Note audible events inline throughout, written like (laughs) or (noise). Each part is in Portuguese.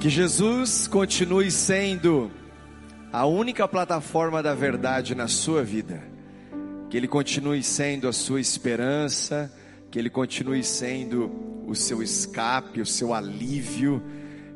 Que Jesus continue sendo a única plataforma da verdade na sua vida. Que Ele continue sendo a sua esperança, que Ele continue sendo o seu escape, o seu alívio.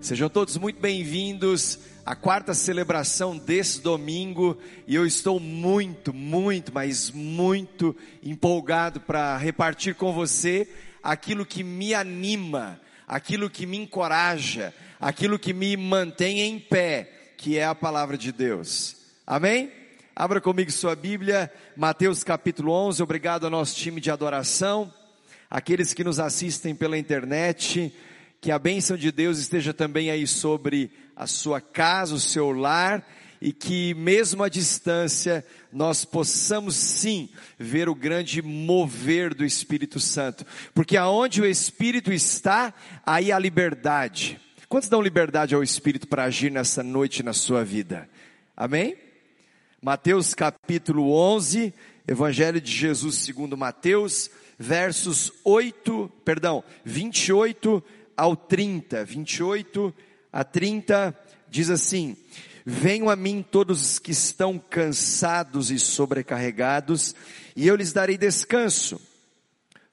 Sejam todos muito bem-vindos à quarta celebração desse domingo e eu estou muito, muito, mas muito empolgado para repartir com você aquilo que me anima, aquilo que me encoraja, aquilo que me mantém em pé, que é a palavra de Deus. Amém? Abra comigo sua Bíblia, Mateus capítulo 11. Obrigado ao nosso time de adoração, aqueles que nos assistem pela internet. Que a bênção de Deus esteja também aí sobre a sua casa, o seu lar e que mesmo à distância nós possamos sim ver o grande mover do Espírito Santo, porque aonde o Espírito está, aí há liberdade. Quantos dão liberdade ao Espírito para agir nessa noite na sua vida? Amém? Mateus capítulo 11, Evangelho de Jesus segundo Mateus, versos 8, perdão, 28 ao 30, 28 a 30, diz assim: Venham a mim todos os que estão cansados e sobrecarregados, e eu lhes darei descanso.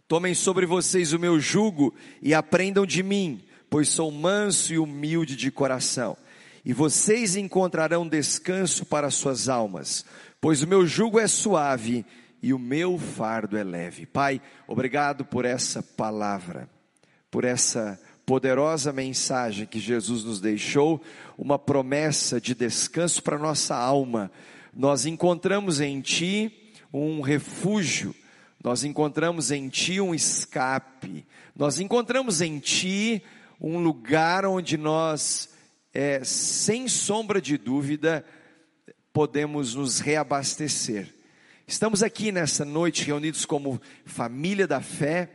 Tomem sobre vocês o meu jugo e aprendam de mim, pois sou manso e humilde de coração. E vocês encontrarão descanso para suas almas, pois o meu jugo é suave e o meu fardo é leve. Pai, obrigado por essa palavra, por essa poderosa mensagem que Jesus nos deixou, uma promessa de descanso para nossa alma. Nós encontramos em Ti um refúgio, nós encontramos em Ti um escape, nós encontramos em Ti um lugar onde nós, é, sem sombra de dúvida, podemos nos reabastecer. Estamos aqui nessa noite reunidos como família da fé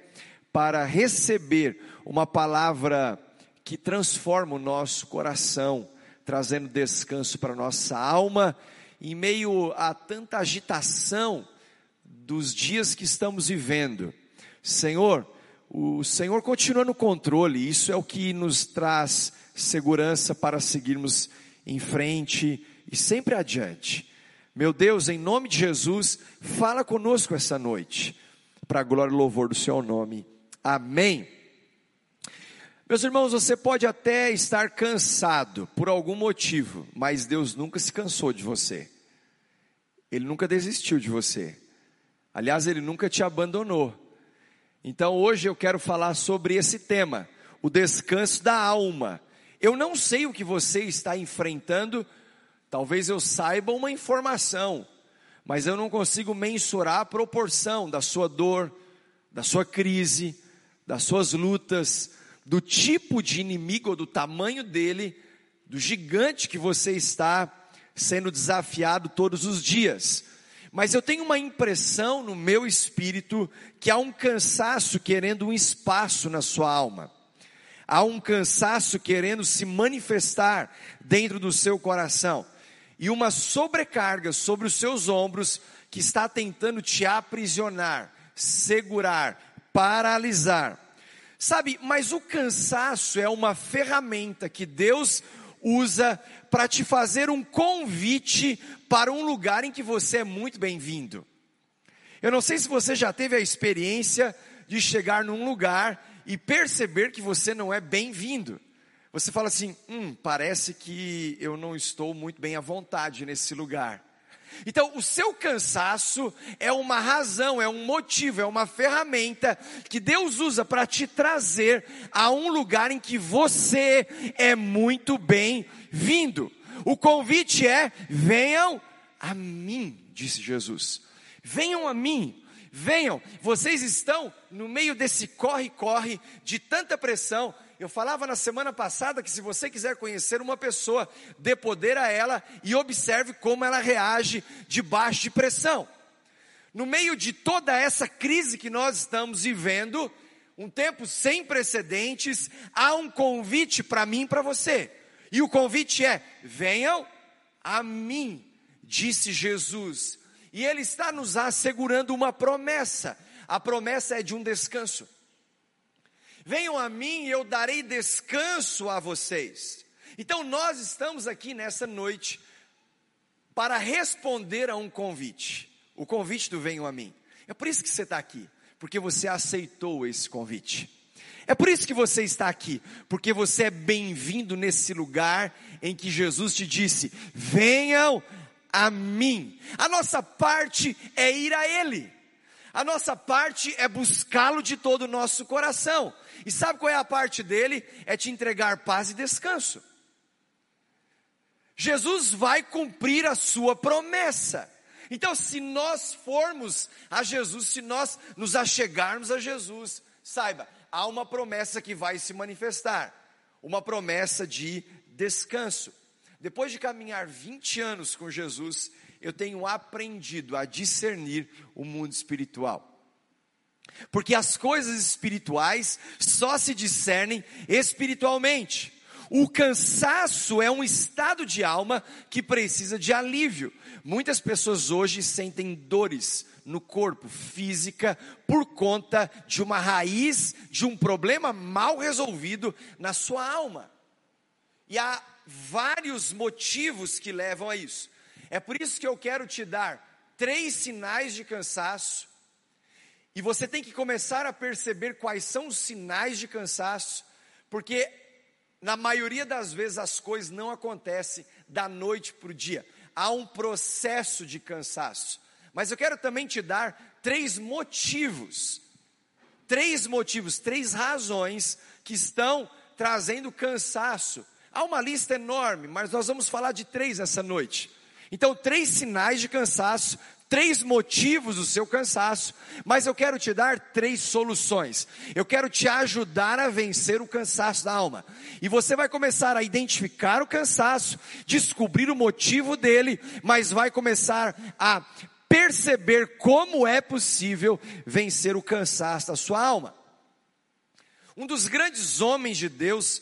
para receber uma palavra que transforma o nosso coração, trazendo descanso para nossa alma, em meio a tanta agitação dos dias que estamos vivendo. Senhor, o Senhor continua no controle, isso é o que nos traz segurança para seguirmos em frente e sempre adiante. Meu Deus, em nome de Jesus, fala conosco essa noite, para a glória e louvor do seu nome. Amém. Meus irmãos, você pode até estar cansado por algum motivo, mas Deus nunca se cansou de você. Ele nunca desistiu de você. Aliás, ele nunca te abandonou. Então hoje eu quero falar sobre esse tema, o descanso da alma. Eu não sei o que você está enfrentando, talvez eu saiba uma informação, mas eu não consigo mensurar a proporção da sua dor, da sua crise, das suas lutas, do tipo de inimigo ou do tamanho dele, do gigante que você está sendo desafiado todos os dias mas eu tenho uma impressão no meu espírito que há um cansaço querendo um espaço na sua alma. Há um cansaço querendo se manifestar dentro do seu coração. E uma sobrecarga sobre os seus ombros que está tentando te aprisionar, segurar, paralisar. Sabe, mas o cansaço é uma ferramenta que Deus usa para te fazer um convite para um lugar em que você é muito bem-vindo. Eu não sei se você já teve a experiência de chegar num lugar e perceber que você não é bem-vindo. Você fala assim: hum, parece que eu não estou muito bem à vontade nesse lugar. Então, o seu cansaço é uma razão, é um motivo, é uma ferramenta que Deus usa para te trazer a um lugar em que você é muito bem-vindo. O convite é: venham a mim, disse Jesus. Venham a mim, venham. Vocês estão no meio desse corre-corre de tanta pressão, eu falava na semana passada que se você quiser conhecer uma pessoa, dê poder a ela e observe como ela reage debaixo de pressão. No meio de toda essa crise que nós estamos vivendo, um tempo sem precedentes, há um convite para mim e para você. E o convite é: venham a mim, disse Jesus. E Ele está nos assegurando uma promessa. A promessa é de um descanso. Venham a mim e eu darei descanso a vocês. Então nós estamos aqui nessa noite para responder a um convite. O convite do Venham a mim. É por isso que você está aqui, porque você aceitou esse convite. É por isso que você está aqui, porque você é bem-vindo nesse lugar em que Jesus te disse: venham a mim. A nossa parte é ir a Ele. A nossa parte é buscá-lo de todo o nosso coração. E sabe qual é a parte dele? É te entregar paz e descanso. Jesus vai cumprir a sua promessa. Então, se nós formos a Jesus, se nós nos achegarmos a Jesus, saiba, há uma promessa que vai se manifestar, uma promessa de descanso. Depois de caminhar 20 anos com Jesus, eu tenho aprendido a discernir o mundo espiritual. Porque as coisas espirituais só se discernem espiritualmente. O cansaço é um estado de alma que precisa de alívio. Muitas pessoas hoje sentem dores no corpo, física, por conta de uma raiz, de um problema mal resolvido na sua alma. E há vários motivos que levam a isso. É por isso que eu quero te dar três sinais de cansaço, e você tem que começar a perceber quais são os sinais de cansaço, porque na maioria das vezes as coisas não acontecem da noite para o dia, há um processo de cansaço. Mas eu quero também te dar três motivos, três motivos, três razões que estão trazendo cansaço. Há uma lista enorme, mas nós vamos falar de três essa noite. Então, três sinais de cansaço, três motivos do seu cansaço, mas eu quero te dar três soluções. Eu quero te ajudar a vencer o cansaço da alma. E você vai começar a identificar o cansaço, descobrir o motivo dele, mas vai começar a perceber como é possível vencer o cansaço da sua alma. Um dos grandes homens de Deus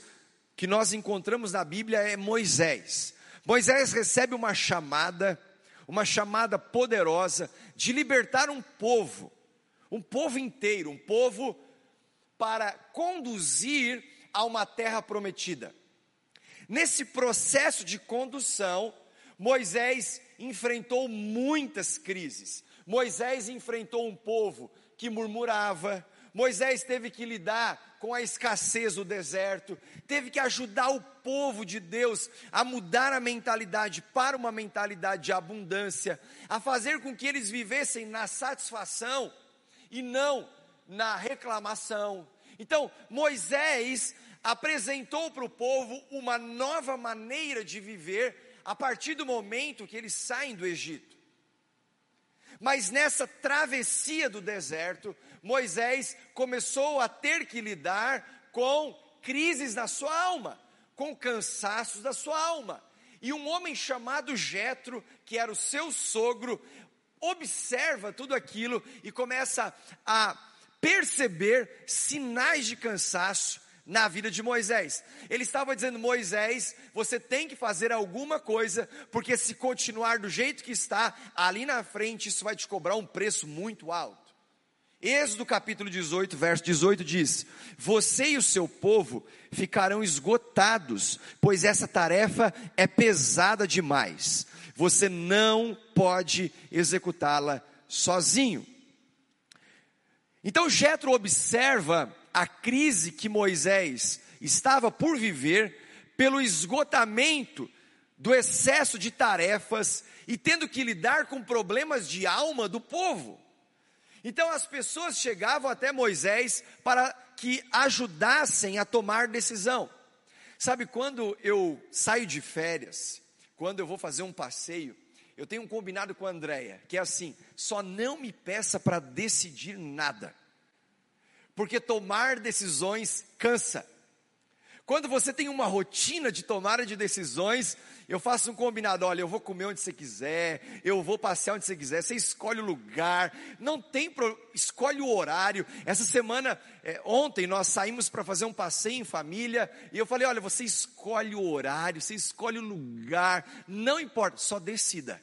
que nós encontramos na Bíblia é Moisés. Moisés recebe uma chamada, uma chamada poderosa de libertar um povo, um povo inteiro, um povo para conduzir a uma terra prometida. Nesse processo de condução, Moisés enfrentou muitas crises. Moisés enfrentou um povo que murmurava, Moisés teve que lidar com a escassez do deserto, teve que ajudar o povo de Deus a mudar a mentalidade para uma mentalidade de abundância, a fazer com que eles vivessem na satisfação e não na reclamação. Então, Moisés apresentou para o povo uma nova maneira de viver a partir do momento que eles saem do Egito. Mas nessa travessia do deserto, Moisés começou a ter que lidar com crises na sua alma, com cansaços da sua alma. E um homem chamado Jetro, que era o seu sogro, observa tudo aquilo e começa a perceber sinais de cansaço na vida de Moisés. Ele estava dizendo: Moisés, você tem que fazer alguma coisa, porque se continuar do jeito que está, ali na frente, isso vai te cobrar um preço muito alto. Êxodo capítulo 18, verso 18 diz: Você e o seu povo ficarão esgotados, pois essa tarefa é pesada demais. Você não pode executá-la sozinho. Então Jetro observa a crise que Moisés estava por viver pelo esgotamento do excesso de tarefas e tendo que lidar com problemas de alma do povo. Então as pessoas chegavam até Moisés para que ajudassem a tomar decisão. Sabe, quando eu saio de férias, quando eu vou fazer um passeio, eu tenho um combinado com a Andréia, que é assim: só não me peça para decidir nada, porque tomar decisões cansa. Quando você tem uma rotina de tomada de decisões, eu faço um combinado, olha, eu vou comer onde você quiser, eu vou passear onde você quiser, você escolhe o lugar, não tem pro, escolhe o horário. Essa semana, é, ontem nós saímos para fazer um passeio em família, e eu falei, olha, você escolhe o horário, você escolhe o lugar, não importa, só decida.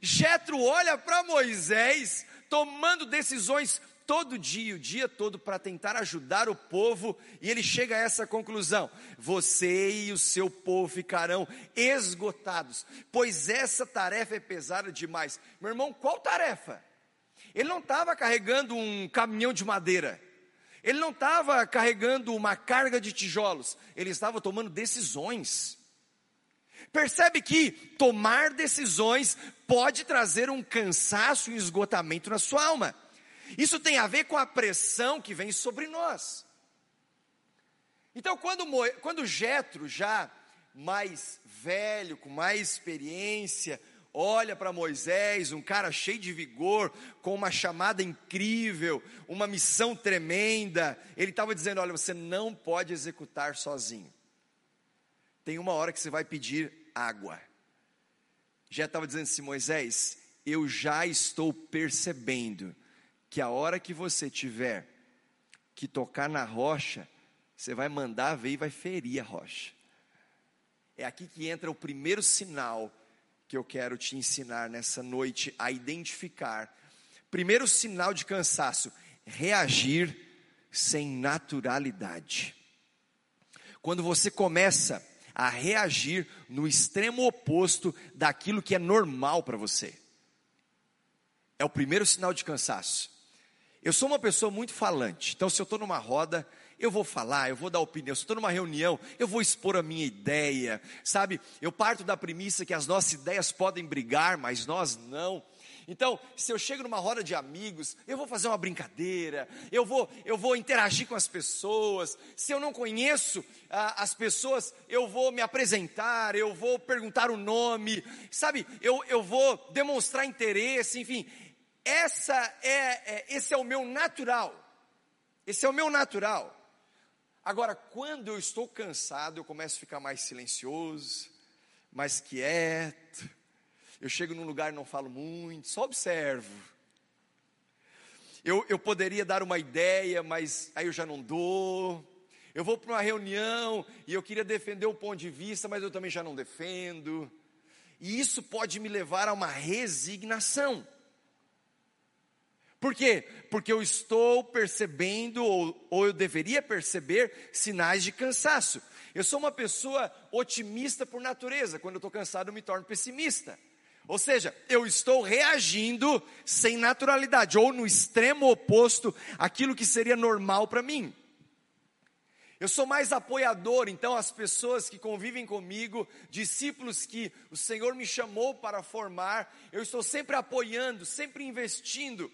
Jetro olha para Moisés tomando decisões todo dia, o dia todo, para tentar ajudar o povo, e ele chega a essa conclusão: você e o seu povo ficarão esgotados, pois essa tarefa é pesada demais. Meu irmão, qual tarefa? Ele não estava carregando um caminhão de madeira, ele não estava carregando uma carga de tijolos, ele estava tomando decisões. Percebe que tomar decisões pode trazer um cansaço e um esgotamento na sua alma. Isso tem a ver com a pressão que vem sobre nós. Então, quando, quando Jetro, já mais velho, com mais experiência, olha para Moisés, um cara cheio de vigor, com uma chamada incrível, uma missão tremenda, ele estava dizendo: Olha, você não pode executar sozinho. Tem uma hora que você vai pedir água. Já estava dizendo assim: Moisés, eu já estou percebendo que a hora que você tiver que tocar na rocha, você vai mandar ver e vai ferir a rocha. É aqui que entra o primeiro sinal que eu quero te ensinar nessa noite a identificar. Primeiro sinal de cansaço: reagir sem naturalidade. Quando você começa a reagir no extremo oposto daquilo que é normal para você. É o primeiro sinal de cansaço. Eu sou uma pessoa muito falante, então se eu estou numa roda, eu vou falar, eu vou dar opinião. Se estou numa reunião, eu vou expor a minha ideia, sabe? Eu parto da premissa que as nossas ideias podem brigar, mas nós não. Então, se eu chego numa roda de amigos, eu vou fazer uma brincadeira, eu vou, eu vou interagir com as pessoas. Se eu não conheço ah, as pessoas, eu vou me apresentar, eu vou perguntar o nome, sabe? Eu, eu vou demonstrar interesse, enfim. Essa é, é, esse é o meu natural. Esse é o meu natural. Agora, quando eu estou cansado, eu começo a ficar mais silencioso, mais quieto. Eu chego num lugar e não falo muito, só observo. Eu, eu poderia dar uma ideia, mas aí eu já não dou. Eu vou para uma reunião e eu queria defender um ponto de vista, mas eu também já não defendo. E isso pode me levar a uma resignação. Por quê? Porque eu estou percebendo, ou, ou eu deveria perceber, sinais de cansaço. Eu sou uma pessoa otimista por natureza, quando eu estou cansado eu me torno pessimista. Ou seja, eu estou reagindo sem naturalidade, ou no extremo oposto àquilo que seria normal para mim. Eu sou mais apoiador, então as pessoas que convivem comigo, discípulos que o Senhor me chamou para formar, eu estou sempre apoiando, sempre investindo.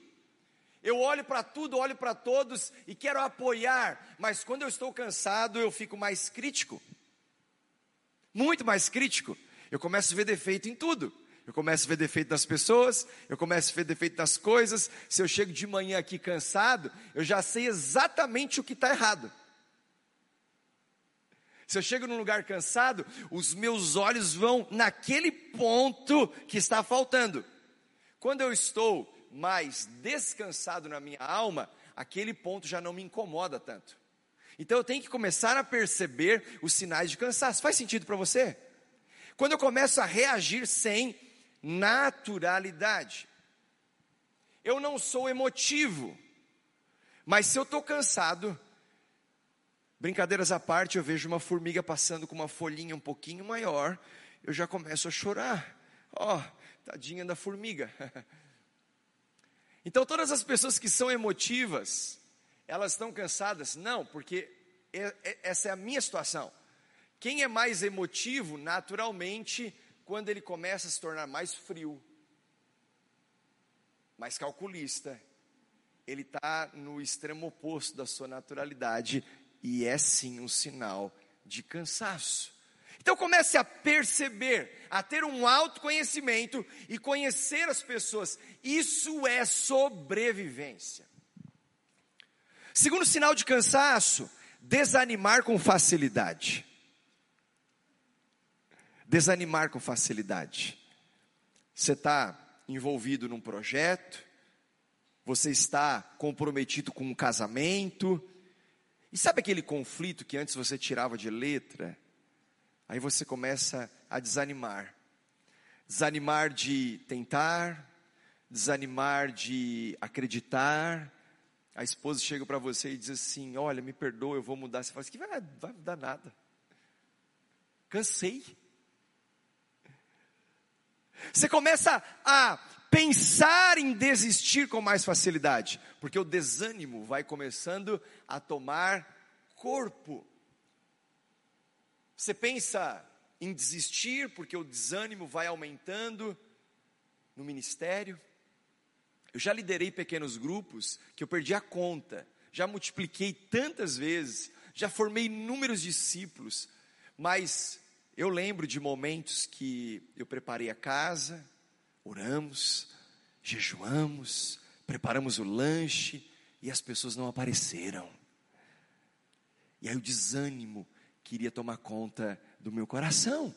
Eu olho para tudo, olho para todos e quero apoiar, mas quando eu estou cansado, eu fico mais crítico. Muito mais crítico. Eu começo a ver defeito em tudo. Eu começo a ver defeito nas pessoas, eu começo a ver defeito nas coisas. Se eu chego de manhã aqui cansado, eu já sei exatamente o que está errado. Se eu chego num lugar cansado, os meus olhos vão naquele ponto que está faltando. Quando eu estou mais descansado na minha alma, aquele ponto já não me incomoda tanto. Então eu tenho que começar a perceber os sinais de cansaço. Faz sentido para você? Quando eu começo a reagir sem naturalidade. Eu não sou emotivo, mas se eu estou cansado, brincadeiras à parte, eu vejo uma formiga passando com uma folhinha um pouquinho maior, eu já começo a chorar. Ó, oh, tadinha da formiga. (laughs) Então, todas as pessoas que são emotivas, elas estão cansadas? Não, porque é, é, essa é a minha situação. Quem é mais emotivo, naturalmente, quando ele começa a se tornar mais frio, mais calculista, ele está no extremo oposto da sua naturalidade e é sim um sinal de cansaço. Então comece a perceber, a ter um autoconhecimento e conhecer as pessoas. Isso é sobrevivência. Segundo sinal de cansaço, desanimar com facilidade. Desanimar com facilidade. Você está envolvido num projeto, você está comprometido com um casamento, e sabe aquele conflito que antes você tirava de letra? Aí você começa a desanimar. Desanimar de tentar, desanimar de acreditar, a esposa chega para você e diz assim: Olha, me perdoa, eu vou mudar. Você fala assim: que vai, vai mudar nada. Cansei. Você começa a pensar em desistir com mais facilidade, porque o desânimo vai começando a tomar corpo. Você pensa em desistir porque o desânimo vai aumentando no ministério. Eu já liderei pequenos grupos que eu perdi a conta, já multipliquei tantas vezes, já formei inúmeros discípulos, mas eu lembro de momentos que eu preparei a casa, oramos, jejuamos, preparamos o lanche e as pessoas não apareceram. E aí o desânimo queria tomar conta do meu coração.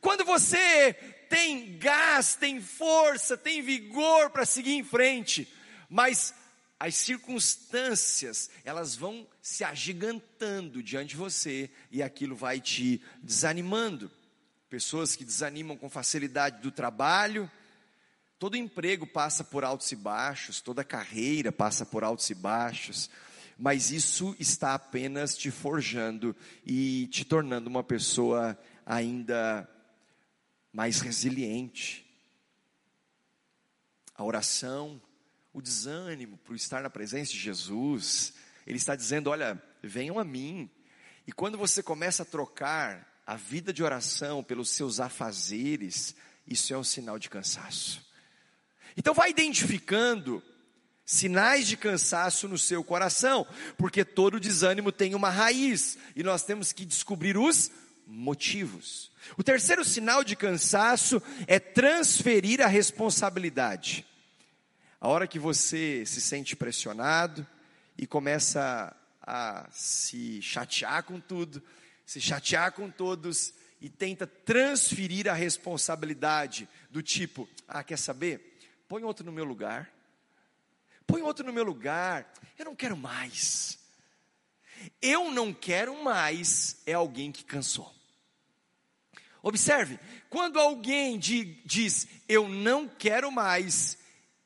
Quando você tem gás, tem força, tem vigor para seguir em frente, mas as circunstâncias, elas vão se agigantando diante de você e aquilo vai te desanimando. Pessoas que desanimam com facilidade do trabalho, todo emprego passa por altos e baixos, toda carreira passa por altos e baixos, mas isso está apenas te forjando e te tornando uma pessoa ainda mais resiliente. A oração, o desânimo por estar na presença de Jesus, Ele está dizendo: olha, venham a mim. E quando você começa a trocar a vida de oração pelos seus afazeres, isso é um sinal de cansaço. Então vai identificando sinais de cansaço no seu coração, porque todo desânimo tem uma raiz e nós temos que descobrir os motivos. O terceiro sinal de cansaço é transferir a responsabilidade. A hora que você se sente pressionado e começa a se chatear com tudo, se chatear com todos e tenta transferir a responsabilidade do tipo, ah, quer saber? Põe outro no meu lugar. Põe outro no meu lugar. Eu não quero mais. Eu não quero mais é alguém que cansou. Observe, quando alguém diz eu não quero mais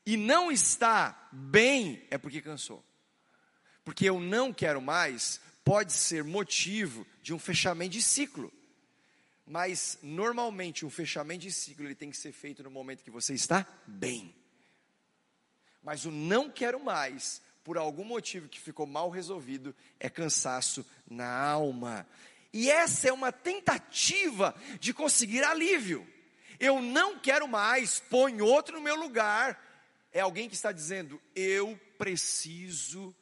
e não está bem, é porque cansou. Porque eu não quero mais pode ser motivo de um fechamento de ciclo. Mas normalmente um fechamento de ciclo ele tem que ser feito no momento que você está bem. Mas o não quero mais, por algum motivo que ficou mal resolvido, é cansaço na alma. E essa é uma tentativa de conseguir alívio. Eu não quero mais, põe outro no meu lugar. É alguém que está dizendo: eu preciso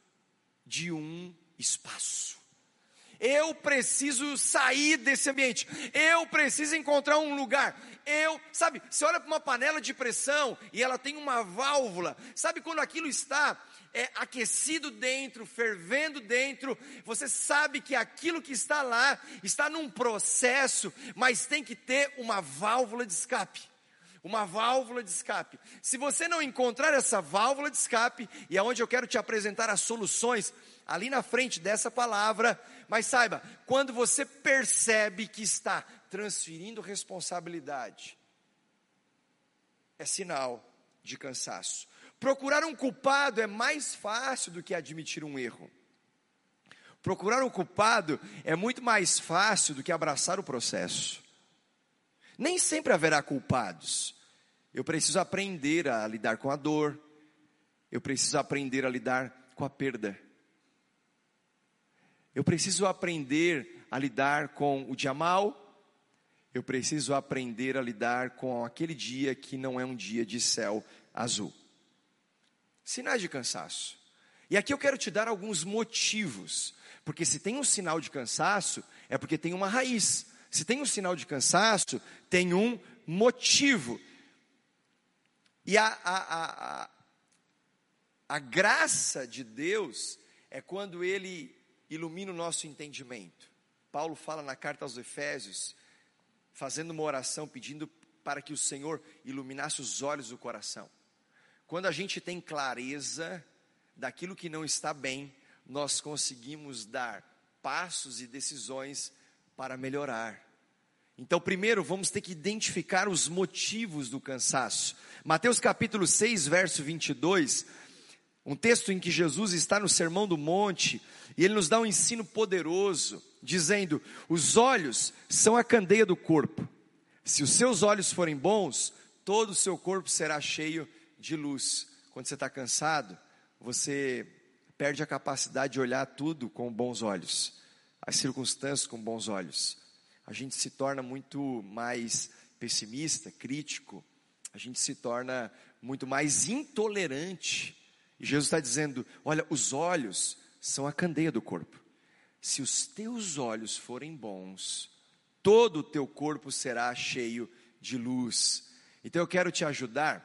de um espaço. Eu preciso sair desse ambiente. Eu preciso encontrar um lugar. Eu, sabe, você olha para uma panela de pressão e ela tem uma válvula. Sabe quando aquilo está é, aquecido dentro, fervendo dentro, você sabe que aquilo que está lá está num processo, mas tem que ter uma válvula de escape. Uma válvula de escape. Se você não encontrar essa válvula de escape, e é onde eu quero te apresentar as soluções, ali na frente dessa palavra, mas saiba, quando você percebe que está transferindo responsabilidade, é sinal de cansaço. Procurar um culpado é mais fácil do que admitir um erro. Procurar um culpado é muito mais fácil do que abraçar o processo. Nem sempre haverá culpados. Eu preciso aprender a lidar com a dor. Eu preciso aprender a lidar com a perda. Eu preciso aprender a lidar com o dia mal. Eu preciso aprender a lidar com aquele dia que não é um dia de céu azul sinais de cansaço. E aqui eu quero te dar alguns motivos, porque se tem um sinal de cansaço, é porque tem uma raiz. Se tem um sinal de cansaço, tem um motivo. E a, a, a, a graça de Deus é quando Ele ilumina o nosso entendimento. Paulo fala na carta aos Efésios, fazendo uma oração pedindo para que o Senhor iluminasse os olhos do coração. Quando a gente tem clareza daquilo que não está bem, nós conseguimos dar passos e decisões para melhorar. Então, primeiro, vamos ter que identificar os motivos do cansaço. Mateus capítulo 6, verso 22, Um texto em que Jesus está no Sermão do Monte e ele nos dá um ensino poderoso, dizendo: os olhos são a candeia do corpo. Se os seus olhos forem bons, todo o seu corpo será cheio de luz. Quando você está cansado, você perde a capacidade de olhar tudo com bons olhos, as circunstâncias com bons olhos. A gente se torna muito mais pessimista, crítico, a gente se torna muito mais intolerante. E Jesus está dizendo: olha, os olhos são a candeia do corpo. Se os teus olhos forem bons, todo o teu corpo será cheio de luz. Então eu quero te ajudar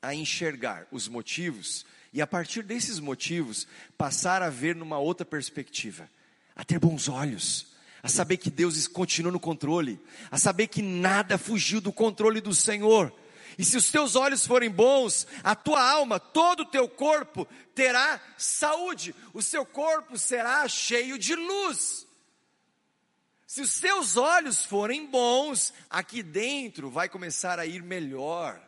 a enxergar os motivos e a partir desses motivos passar a ver numa outra perspectiva, a ter bons olhos, a saber que Deus continua no controle, a saber que nada fugiu do controle do Senhor. E se os teus olhos forem bons, a tua alma, todo o teu corpo terá saúde, o seu corpo será cheio de luz. Se os seus olhos forem bons, aqui dentro vai começar a ir melhor.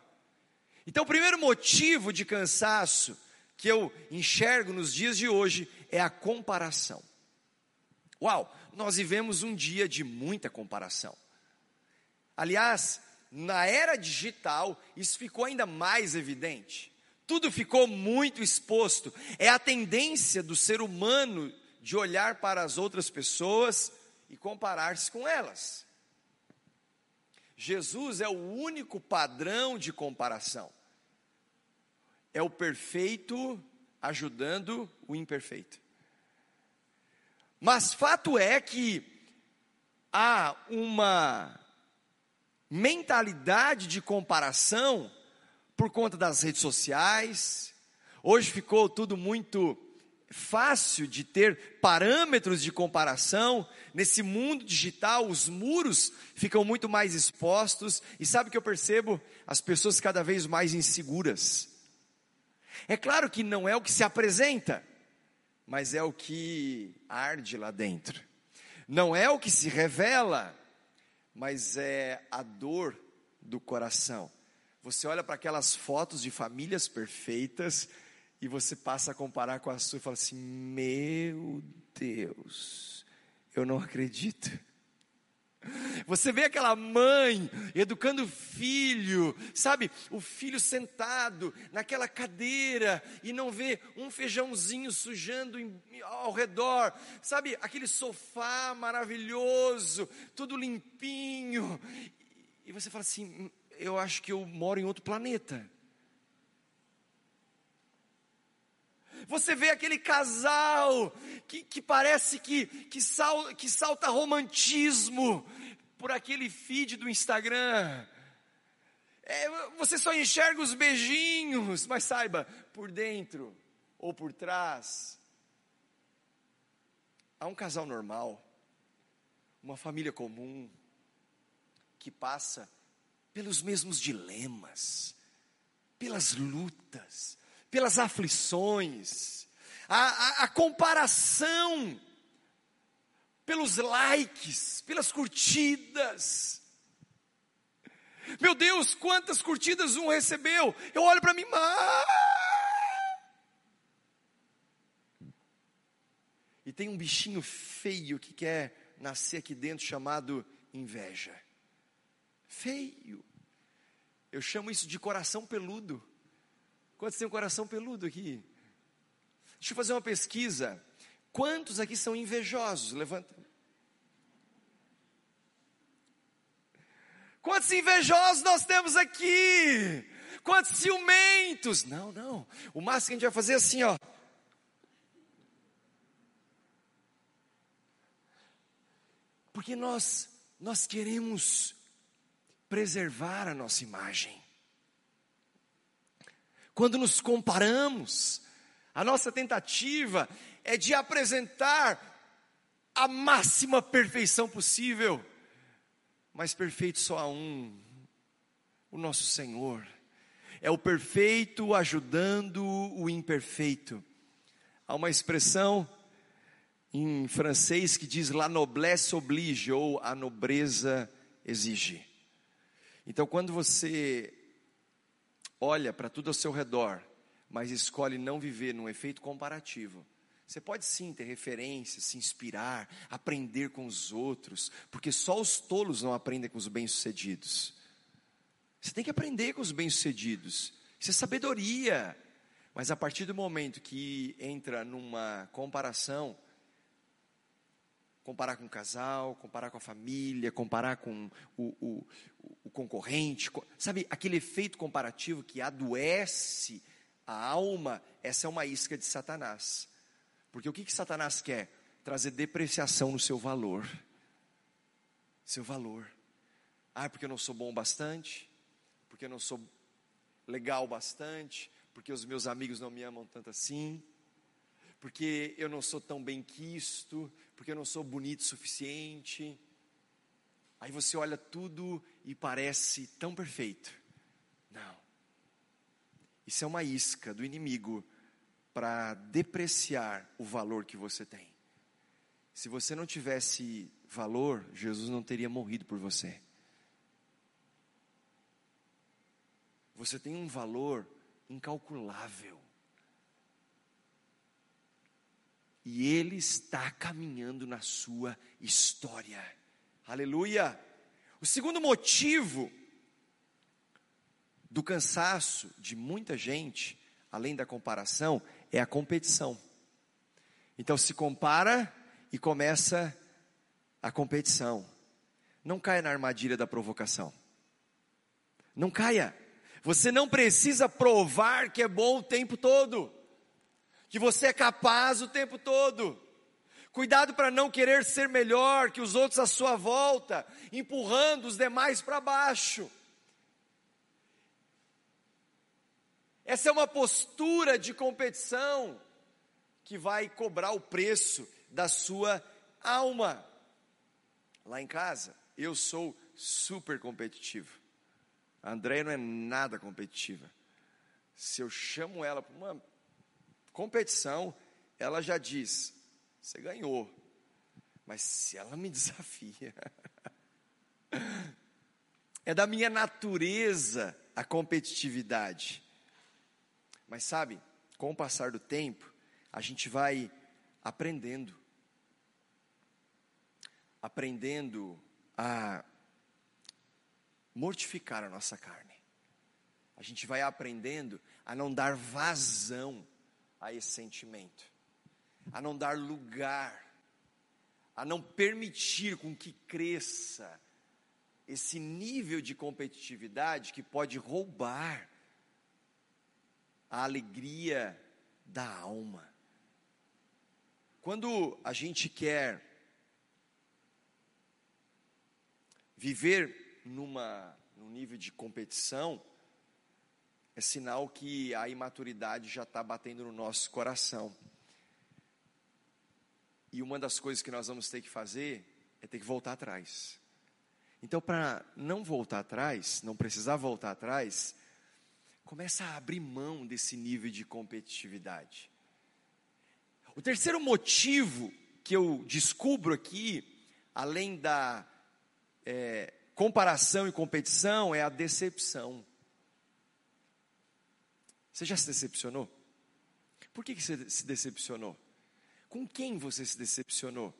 Então, o primeiro motivo de cansaço que eu enxergo nos dias de hoje é a comparação. Uau, nós vivemos um dia de muita comparação. Aliás, na era digital, isso ficou ainda mais evidente. Tudo ficou muito exposto. É a tendência do ser humano de olhar para as outras pessoas e comparar-se com elas. Jesus é o único padrão de comparação. É o perfeito ajudando o imperfeito. Mas fato é que há uma mentalidade de comparação por conta das redes sociais. Hoje ficou tudo muito fácil de ter parâmetros de comparação. Nesse mundo digital, os muros ficam muito mais expostos. E sabe o que eu percebo? As pessoas cada vez mais inseguras. É claro que não é o que se apresenta, mas é o que arde lá dentro. Não é o que se revela, mas é a dor do coração. Você olha para aquelas fotos de famílias perfeitas e você passa a comparar com a sua e fala assim: Meu Deus, eu não acredito. Você vê aquela mãe educando o filho, sabe? O filho sentado naquela cadeira e não vê um feijãozinho sujando ao redor, sabe? Aquele sofá maravilhoso, tudo limpinho. E você fala assim: eu acho que eu moro em outro planeta. Você vê aquele casal que, que parece que, que, sal, que salta romantismo por aquele feed do Instagram. É, você só enxerga os beijinhos, mas saiba, por dentro ou por trás, há um casal normal, uma família comum, que passa pelos mesmos dilemas, pelas lutas, pelas aflições, a, a, a comparação, pelos likes, pelas curtidas. Meu Deus, quantas curtidas um recebeu? Eu olho para mim, ah! E tem um bichinho feio que quer nascer aqui dentro chamado inveja. Feio. Eu chamo isso de coração peludo. Quantos têm um coração peludo aqui? Deixa eu fazer uma pesquisa. Quantos aqui são invejosos? Levanta. Quantos invejosos nós temos aqui? Quantos ciumentos? Não, não. O máximo que a gente vai fazer é assim, ó. Porque nós nós queremos preservar a nossa imagem. Quando nos comparamos, a nossa tentativa é de apresentar a máxima perfeição possível, mas perfeito só há um, o nosso Senhor. É o perfeito ajudando o imperfeito. Há uma expressão em francês que diz la noblesse oblige ou a nobreza exige. Então, quando você olha para tudo ao seu redor, mas escolhe não viver num efeito comparativo. Você pode sim ter referências, se inspirar, aprender com os outros, porque só os tolos não aprendem com os bem-sucedidos. Você tem que aprender com os bem-sucedidos. Isso é sabedoria. Mas a partir do momento que entra numa comparação, comparar com o casal, comparar com a família, comparar com o, o, o concorrente, sabe, aquele efeito comparativo que adoece a alma, essa é uma isca de Satanás. Porque o que, que Satanás quer? Trazer depreciação no seu valor. Seu valor. Ah, porque eu não sou bom bastante, porque eu não sou legal bastante, porque os meus amigos não me amam tanto assim, porque eu não sou tão bem quisto, porque eu não sou bonito o suficiente. Aí você olha tudo e parece tão perfeito. Não. Isso é uma isca do inimigo para depreciar o valor que você tem. Se você não tivesse valor, Jesus não teria morrido por você. Você tem um valor incalculável. E Ele está caminhando na sua história. Aleluia! O segundo motivo do cansaço de muita gente, além da comparação, é a competição. Então se compara e começa a competição. Não caia na armadilha da provocação. Não caia. Você não precisa provar que é bom o tempo todo, que você é capaz o tempo todo. Cuidado para não querer ser melhor que os outros à sua volta, empurrando os demais para baixo. Essa é uma postura de competição que vai cobrar o preço da sua alma. Lá em casa, eu sou super competitivo. A Andréia não é nada competitiva. Se eu chamo ela para uma competição, ela já diz: você ganhou. Mas se ela me (laughs) desafia, é da minha natureza a competitividade. Mas sabe, com o passar do tempo, a gente vai aprendendo. Aprendendo a mortificar a nossa carne. A gente vai aprendendo a não dar vazão a esse sentimento, a não dar lugar, a não permitir com que cresça esse nível de competitividade que pode roubar a alegria da alma. Quando a gente quer viver numa, num nível de competição, é sinal que a imaturidade já está batendo no nosso coração. E uma das coisas que nós vamos ter que fazer é ter que voltar atrás. Então, para não voltar atrás, não precisar voltar atrás, começa a abrir mão desse nível de competitividade. O terceiro motivo que eu descubro aqui, além da é, comparação e competição é a decepção. Você já se decepcionou? Por que, que você se decepcionou? Com quem você se decepcionou?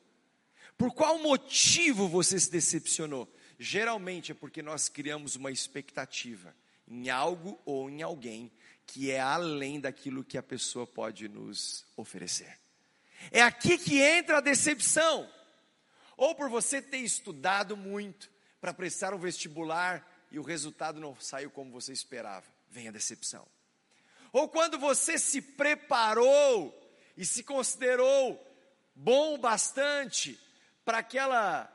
Por qual motivo você se decepcionou? Geralmente é porque nós criamos uma expectativa em algo ou em alguém que é além daquilo que a pessoa pode nos oferecer. É aqui que entra a decepção. Ou por você ter estudado muito, para prestar um vestibular e o resultado não saiu como você esperava. Vem a decepção. Ou quando você se preparou e se considerou bom bastante para aquela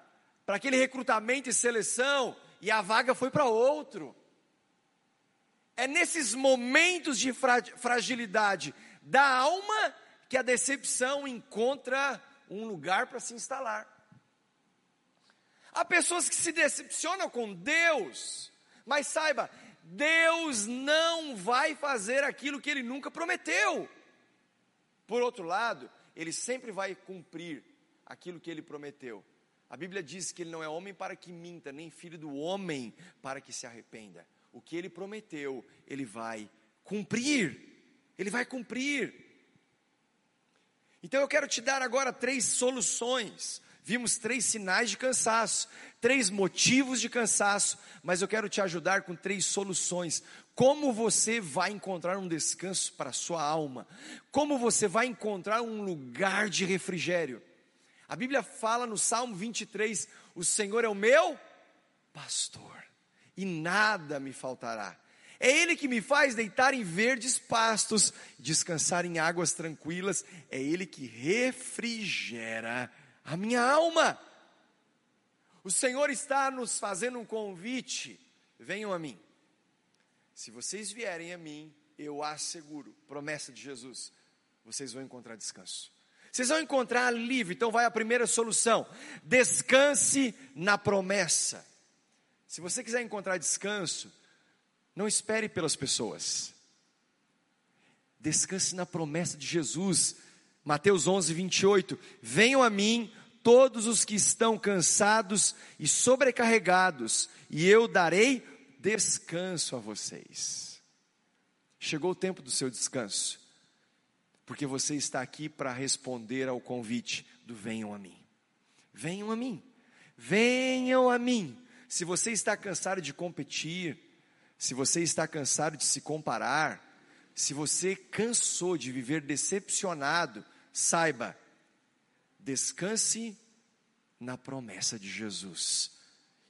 para aquele recrutamento e seleção e a vaga foi para outro. É nesses momentos de fragilidade da alma que a decepção encontra um lugar para se instalar. Há pessoas que se decepcionam com Deus, mas saiba, Deus não vai fazer aquilo que Ele nunca prometeu. Por outro lado, Ele sempre vai cumprir aquilo que Ele prometeu. A Bíblia diz que Ele não é homem para que minta, nem filho do homem para que se arrependa. O que Ele prometeu, Ele vai cumprir. Ele vai cumprir. Então eu quero te dar agora três soluções. Vimos três sinais de cansaço, três motivos de cansaço, mas eu quero te ajudar com três soluções. Como você vai encontrar um descanso para a sua alma? Como você vai encontrar um lugar de refrigério? A Bíblia fala no Salmo 23: O Senhor é o meu pastor, e nada me faltará. É Ele que me faz deitar em verdes pastos, descansar em águas tranquilas. É Ele que refrigera a minha alma. O Senhor está nos fazendo um convite: venham a mim. Se vocês vierem a mim, eu asseguro, promessa de Jesus, vocês vão encontrar descanso. Vocês vão encontrar alívio. Então vai a primeira solução: descanse na promessa. Se você quiser encontrar descanso, não espere pelas pessoas. Descanse na promessa de Jesus. Mateus 11, 28. Venham a mim todos os que estão cansados e sobrecarregados, e eu darei descanso a vocês. Chegou o tempo do seu descanso, porque você está aqui para responder ao convite do venham a mim. Venham a mim. Venham a mim. Se você está cansado de competir, se você está cansado de se comparar, se você cansou de viver decepcionado, saiba, descanse na promessa de Jesus.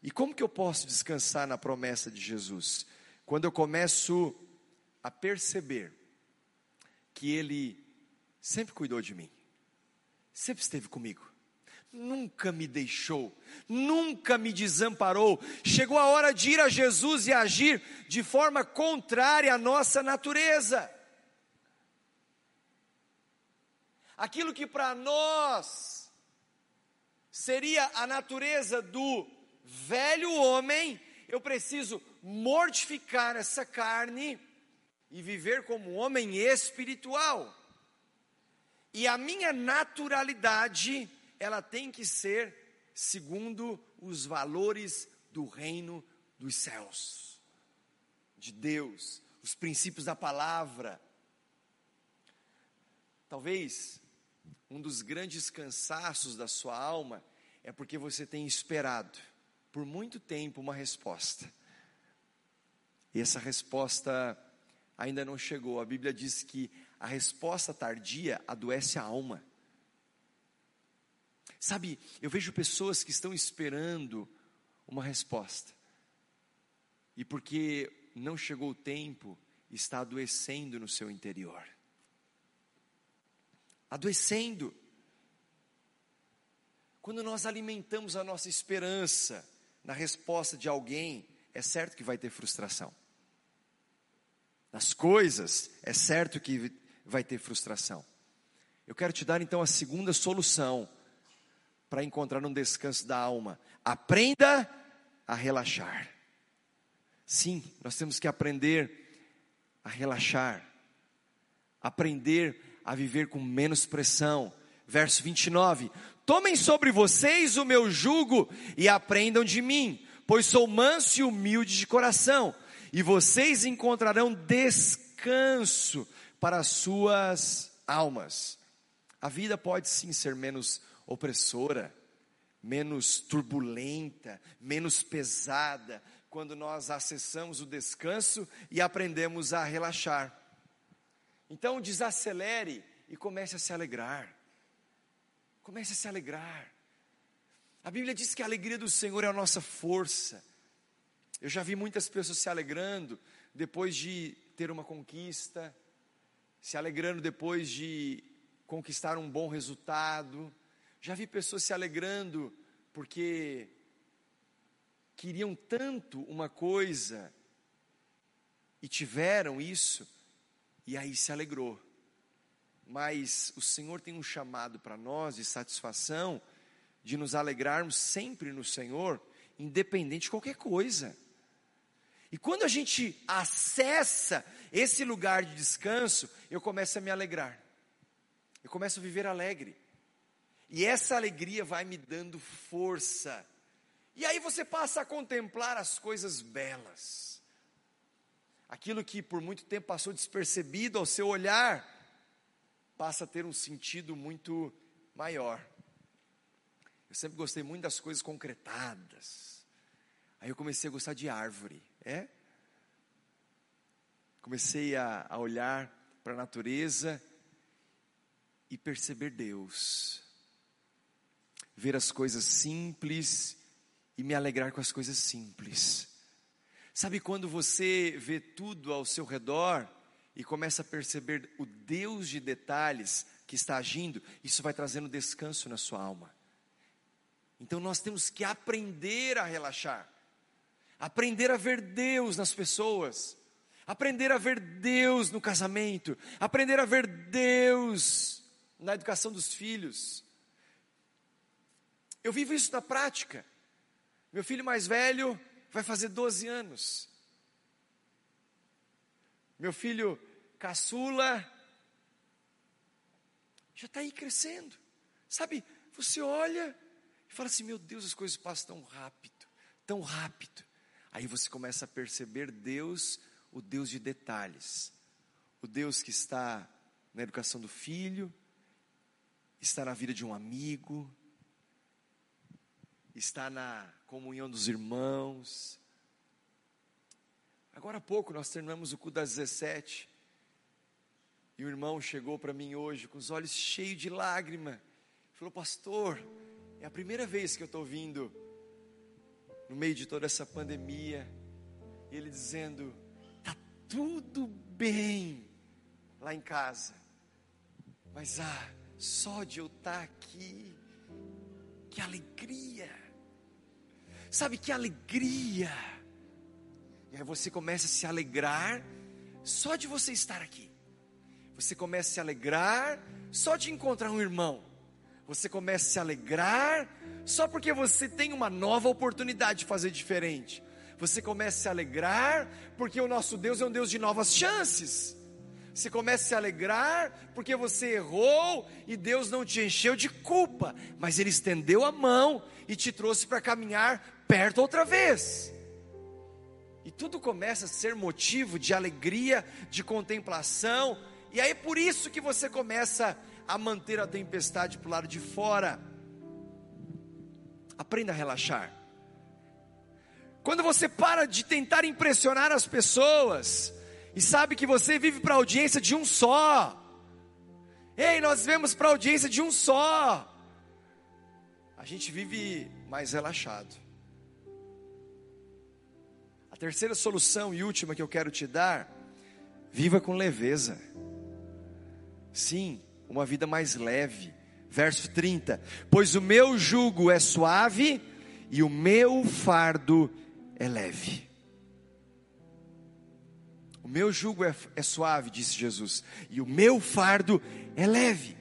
E como que eu posso descansar na promessa de Jesus? Quando eu começo a perceber que Ele sempre cuidou de mim, sempre esteve comigo nunca me deixou, nunca me desamparou. Chegou a hora de ir a Jesus e agir de forma contrária à nossa natureza. Aquilo que para nós seria a natureza do velho homem, eu preciso mortificar essa carne e viver como um homem espiritual. E a minha naturalidade ela tem que ser segundo os valores do reino dos céus, de Deus, os princípios da palavra. Talvez um dos grandes cansaços da sua alma é porque você tem esperado por muito tempo uma resposta. E essa resposta ainda não chegou. A Bíblia diz que a resposta tardia adoece a alma. Sabe, eu vejo pessoas que estão esperando uma resposta, e porque não chegou o tempo, está adoecendo no seu interior. Adoecendo. Quando nós alimentamos a nossa esperança na resposta de alguém, é certo que vai ter frustração. Nas coisas, é certo que vai ter frustração. Eu quero te dar então a segunda solução para encontrar um descanso da alma. Aprenda a relaxar. Sim, nós temos que aprender a relaxar, aprender a viver com menos pressão. Verso 29: Tomem sobre vocês o meu jugo e aprendam de mim, pois sou manso e humilde de coração, e vocês encontrarão descanso para as suas almas. A vida pode sim ser menos opressora, menos turbulenta, menos pesada, quando nós acessamos o descanso e aprendemos a relaxar. Então, desacelere e comece a se alegrar. Comece a se alegrar. A Bíblia diz que a alegria do Senhor é a nossa força. Eu já vi muitas pessoas se alegrando depois de ter uma conquista, se alegrando depois de conquistar um bom resultado, já vi pessoas se alegrando porque queriam tanto uma coisa e tiveram isso, e aí se alegrou. Mas o Senhor tem um chamado para nós de satisfação, de nos alegrarmos sempre no Senhor, independente de qualquer coisa. E quando a gente acessa esse lugar de descanso, eu começo a me alegrar, eu começo a viver alegre. E essa alegria vai me dando força. E aí você passa a contemplar as coisas belas. Aquilo que por muito tempo passou despercebido ao seu olhar, passa a ter um sentido muito maior. Eu sempre gostei muito das coisas concretadas. Aí eu comecei a gostar de árvore, é? Comecei a, a olhar para a natureza e perceber Deus. Ver as coisas simples e me alegrar com as coisas simples. Sabe quando você vê tudo ao seu redor e começa a perceber o Deus de detalhes que está agindo, isso vai trazendo descanso na sua alma. Então nós temos que aprender a relaxar, aprender a ver Deus nas pessoas, aprender a ver Deus no casamento, aprender a ver Deus na educação dos filhos. Eu vivo isso na prática. Meu filho mais velho vai fazer 12 anos. Meu filho caçula já está aí crescendo. Sabe, você olha e fala assim: meu Deus, as coisas passam tão rápido, tão rápido. Aí você começa a perceber Deus, o Deus de detalhes, o Deus que está na educação do filho, está na vida de um amigo, está na comunhão dos irmãos. Agora há pouco nós terminamos o culto das 17. E o irmão chegou para mim hoje com os olhos cheios de lágrima. Falou, pastor, é a primeira vez que eu estou vindo no meio de toda essa pandemia. E ele dizendo, tá tudo bem lá em casa. Mas ah, só de eu estar tá aqui, que alegria. Sabe que alegria! E aí você começa a se alegrar só de você estar aqui. Você começa a se alegrar só de encontrar um irmão. Você começa a se alegrar só porque você tem uma nova oportunidade de fazer diferente. Você começa a se alegrar porque o nosso Deus é um Deus de novas chances. Você começa a se alegrar porque você errou e Deus não te encheu de culpa, mas Ele estendeu a mão e te trouxe para caminhar perto outra vez. E tudo começa a ser motivo de alegria, de contemplação, e aí é por isso que você começa a manter a tempestade para o lado de fora. Aprenda a relaxar. Quando você para de tentar impressionar as pessoas, e sabe que você vive para a audiência de um só. Ei, nós vemos para a audiência de um só. A gente vive mais relaxado. A terceira solução e última que eu quero te dar, viva com leveza. Sim, uma vida mais leve. Verso 30: Pois o meu jugo é suave e o meu fardo é leve. O meu jugo é, é suave, disse Jesus, e o meu fardo é leve.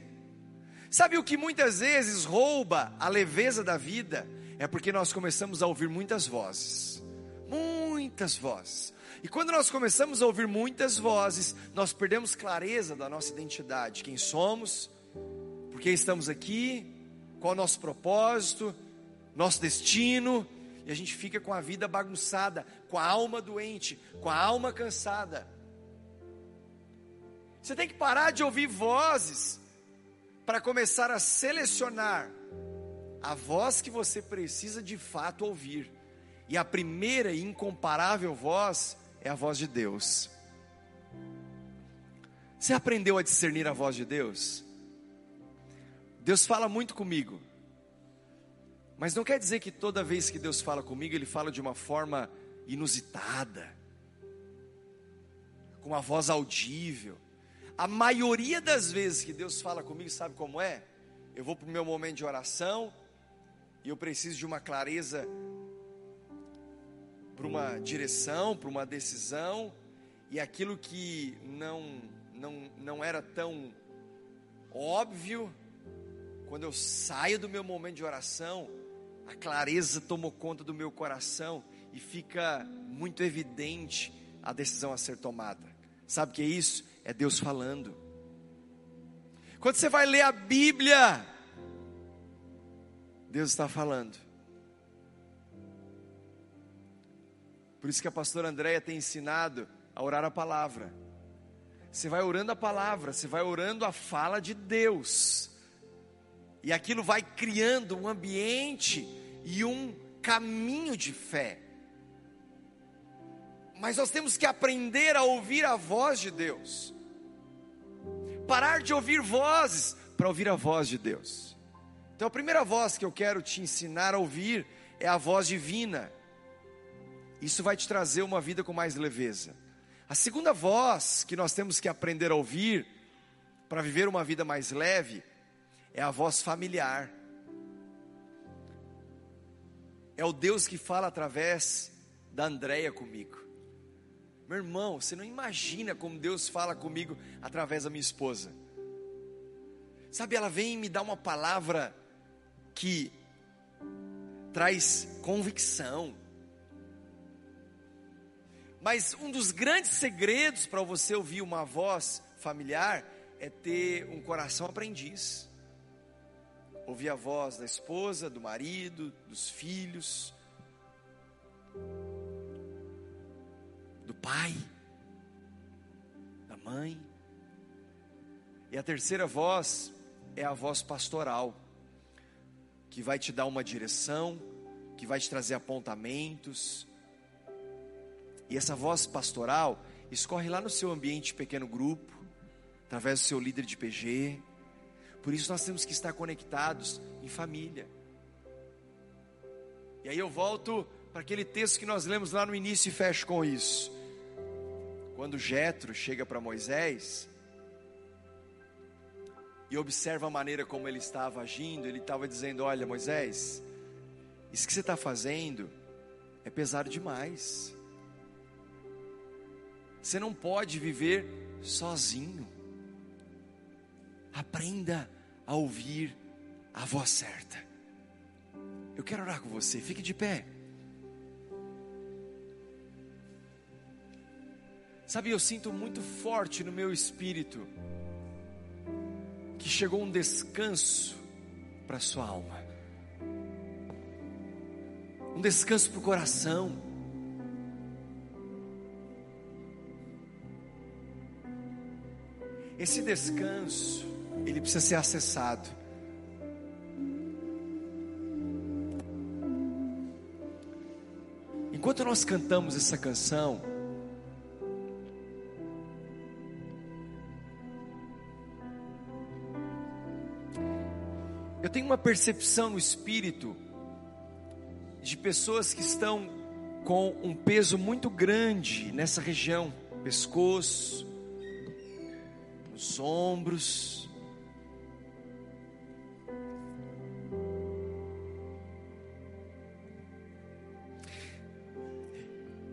Sabe o que muitas vezes rouba a leveza da vida? É porque nós começamos a ouvir muitas vozes muitas vozes. E quando nós começamos a ouvir muitas vozes, nós perdemos clareza da nossa identidade, quem somos, por que estamos aqui, qual o nosso propósito, nosso destino, e a gente fica com a vida bagunçada, com a alma doente, com a alma cansada. Você tem que parar de ouvir vozes para começar a selecionar a voz que você precisa de fato ouvir. E a primeira e incomparável voz é a voz de Deus. Você aprendeu a discernir a voz de Deus? Deus fala muito comigo. Mas não quer dizer que toda vez que Deus fala comigo, Ele fala de uma forma inusitada, com uma voz audível. A maioria das vezes que Deus fala comigo, sabe como é? Eu vou para o meu momento de oração e eu preciso de uma clareza para uma direção, para uma decisão, e aquilo que não, não, não era tão óbvio, quando eu saio do meu momento de oração, a clareza tomou conta do meu coração e fica muito evidente a decisão a ser tomada. Sabe o que é isso? É Deus falando. Quando você vai ler a Bíblia, Deus está falando. Por isso que a pastora Andréia tem ensinado a orar a palavra. Você vai orando a palavra, você vai orando a fala de Deus. E aquilo vai criando um ambiente e um caminho de fé. Mas nós temos que aprender a ouvir a voz de Deus. Parar de ouvir vozes para ouvir a voz de Deus. Então a primeira voz que eu quero te ensinar a ouvir é a voz divina. Isso vai te trazer uma vida com mais leveza. A segunda voz que nós temos que aprender a ouvir para viver uma vida mais leve é a voz familiar. É o Deus que fala através da Andréia comigo. Meu irmão, você não imagina como Deus fala comigo através da minha esposa. Sabe, ela vem me dar uma palavra que traz convicção. Mas um dos grandes segredos para você ouvir uma voz familiar é ter um coração aprendiz. Ouvir a voz da esposa, do marido, dos filhos, do pai, da mãe. E a terceira voz é a voz pastoral, que vai te dar uma direção, que vai te trazer apontamentos. E essa voz pastoral escorre lá no seu ambiente pequeno grupo, através do seu líder de PG. Por isso nós temos que estar conectados em família. E aí eu volto para aquele texto que nós lemos lá no início e fecho com isso. Quando Jetro chega para Moisés e observa a maneira como ele estava agindo, ele estava dizendo: Olha, Moisés, isso que você está fazendo é pesado demais. Você não pode viver sozinho. Aprenda a ouvir a voz certa. Eu quero orar com você, fique de pé. Sabe, eu sinto muito forte no meu espírito que chegou um descanso para sua alma, um descanso para o coração. Esse descanso, ele precisa ser acessado. Enquanto nós cantamos essa canção, eu tenho uma percepção no espírito de pessoas que estão com um peso muito grande nessa região, pescoço, nos ombros,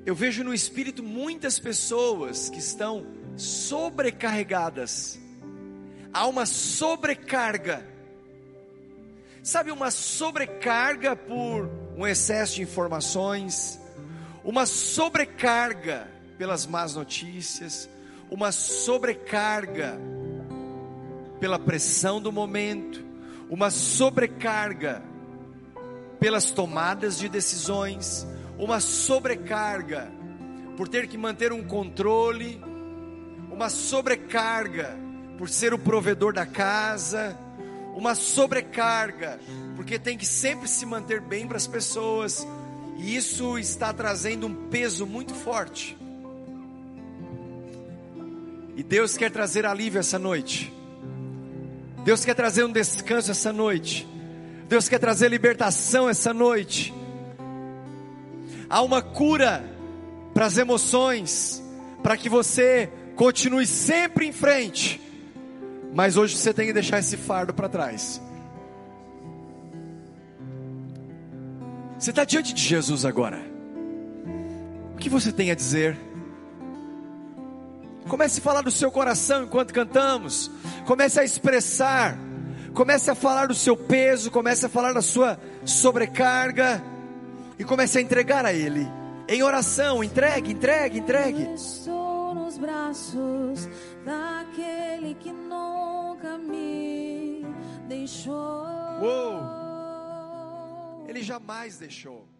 Eu vejo no espírito muitas pessoas que estão sobrecarregadas. Há uma sobrecarga. Sabe, uma sobrecarga por um excesso de informações, uma sobrecarga pelas más notícias, uma sobrecarga pela pressão do momento, uma sobrecarga pelas tomadas de decisões, uma sobrecarga por ter que manter um controle, uma sobrecarga por ser o provedor da casa, uma sobrecarga porque tem que sempre se manter bem para as pessoas, e isso está trazendo um peso muito forte. E Deus quer trazer alívio essa noite. Deus quer trazer um descanso essa noite. Deus quer trazer libertação essa noite há uma cura para as emoções, para que você continue sempre em frente. Mas hoje você tem que deixar esse fardo para trás. Você está diante de Jesus agora. O que você tem a dizer? Comece a falar do seu coração enquanto cantamos. Comece a expressar. Comece a falar do seu peso. Comece a falar da sua sobrecarga e comece a entregar a Ele. Em oração, entregue, entregue, entregue. Estou nos braços daquele que nunca me deixou. Uou! Ele jamais deixou.